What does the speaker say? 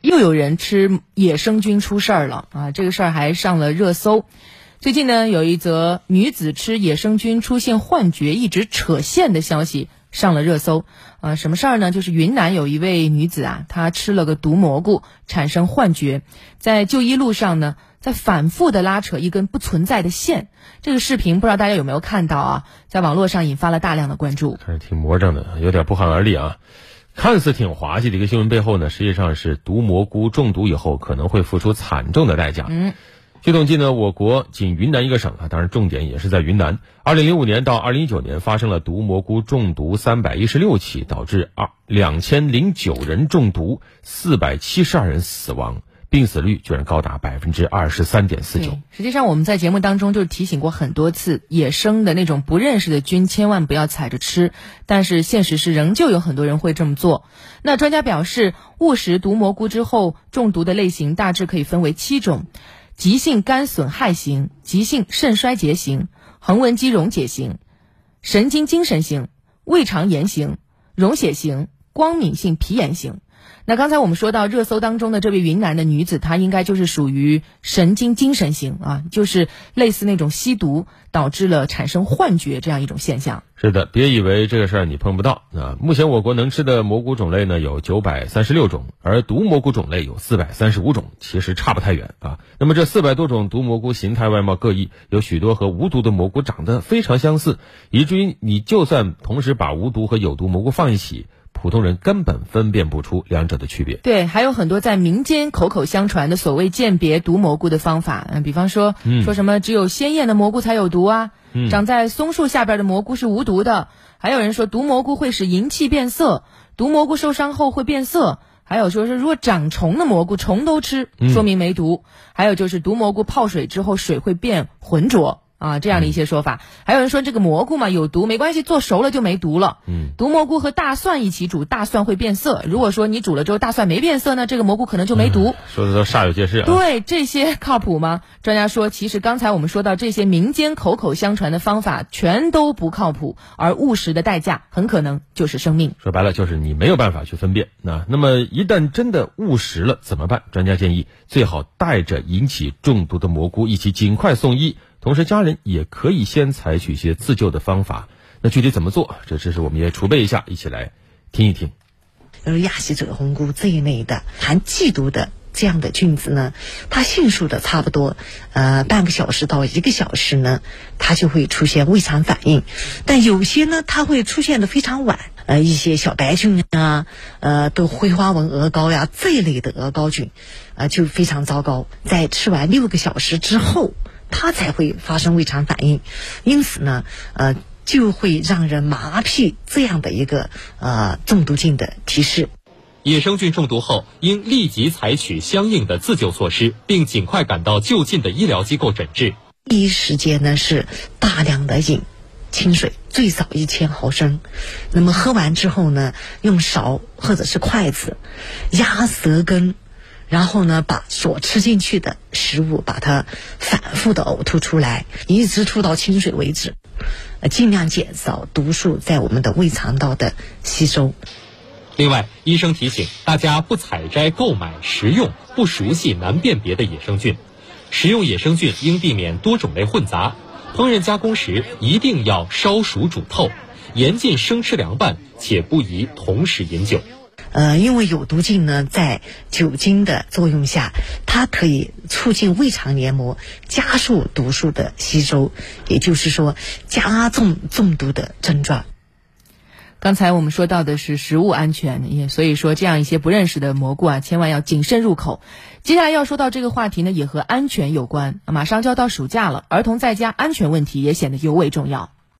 又有人吃野生菌出事儿了啊！这个事儿还上了热搜。最近呢，有一则女子吃野生菌出现幻觉，一直扯线的消息上了热搜。啊，什么事儿呢？就是云南有一位女子啊，她吃了个毒蘑菇，产生幻觉，在就医路上呢，在反复的拉扯一根不存在的线。这个视频不知道大家有没有看到啊？在网络上引发了大量的关注。还是挺魔怔的，有点不寒而栗啊。看似挺滑稽的一个新闻背后呢，实际上是毒蘑菇中毒以后可能会付出惨重的代价。嗯，据统计呢，我国仅云南一个省啊，当然重点也是在云南。二零零五年到二零一九年发生了毒蘑菇中毒三百一十六起，导致二两千零九人中毒，四百七十二人死亡。病死率居然高达百分之二十三点四九。实际上，我们在节目当中就提醒过很多次，野生的那种不认识的菌，千万不要采着吃。但是现实是，仍旧有很多人会这么做。那专家表示，误食毒蘑菇之后中毒的类型大致可以分为七种：急性肝损害型、急性肾衰竭型、横纹肌溶解型、神经精神型、胃肠炎型、溶血型、光敏性皮炎型。那刚才我们说到热搜当中的这位云南的女子，她应该就是属于神经精神型啊，就是类似那种吸毒导致了产生幻觉这样一种现象。是的，别以为这个事儿你碰不到啊。目前我国能吃的蘑菇种类呢有九百三十六种，而毒蘑菇种类有四百三十五种，其实差不太远啊。那么这四百多种毒蘑菇形态外貌各异，有许多和无毒的蘑菇长得非常相似，以至于你就算同时把无毒和有毒蘑菇放一起。普通人根本分辨不出两者的区别。对，还有很多在民间口口相传的所谓鉴别毒蘑菇的方法，嗯，比方说，说什么只有鲜艳的蘑菇才有毒啊，长在松树下边的蘑菇是无毒的，还有人说毒蘑菇会使银器变色，毒蘑菇受伤后会变色，还有说是如果长虫的蘑菇虫都吃，说明没毒，还有就是毒蘑菇泡水之后水会变浑浊。啊，这样的一些说法，还有人说这个蘑菇嘛有毒，没关系，做熟了就没毒了。嗯，毒蘑菇和大蒜一起煮，大蒜会变色。如果说你煮了之后大蒜没变色呢，这个蘑菇可能就没毒。说的都煞有介事啊。对，这些 靠谱吗？专家说，其实刚才我们说到这些民间口口相传的方法全都不靠谱，而误食的代价很可能就是生命。说白了就是你没有办法去分辨。那那么一旦真的误食了怎么办？专家建议最好带着引起中毒的蘑菇一起尽快送医。同时，家人也可以先采取一些自救的方法。那具体怎么做？这知识我们也储备一下，一起来听一听。而亚细褶红菇这一类的含剧毒的这样的菌子呢，它迅速的差不多呃半个小时到一个小时呢，它就会出现胃肠反应。但有些呢，它会出现的非常晚。呃，一些小白菌啊，呃，都灰花纹鹅膏呀这一类的鹅膏菌，呃，就非常糟糕。在吃完六个小时之后。它才会发生胃肠反应，因此呢，呃，就会让人麻痹这样的一个呃中毒性的提示。野生菌中毒后，应立即采取相应的自救措施，并尽快赶到就近的医疗机构诊治。第一时间呢是大量的饮清水，最少一千毫升。那么喝完之后呢，用勺或者是筷子压舌根。然后呢，把所吃进去的食物，把它反复的呕吐出来，一直吐到清水为止，呃，尽量减少毒素在我们的胃肠道的吸收。另外，医生提醒大家不采摘、购买、食用不熟悉、难辨别的野生菌。食用野生菌应避免多种类混杂，烹饪加工时一定要烧熟煮透，严禁生吃凉拌，且不宜同时饮酒。呃，因为有毒菌呢，在酒精的作用下，它可以促进胃肠黏膜，加速毒素的吸收，也就是说，加重中毒的症状。刚才我们说到的是食物安全，也所以说这样一些不认识的蘑菇啊，千万要谨慎入口。接下来要说到这个话题呢，也和安全有关。马上就要到暑假了，儿童在家安全问题也显得尤为重要。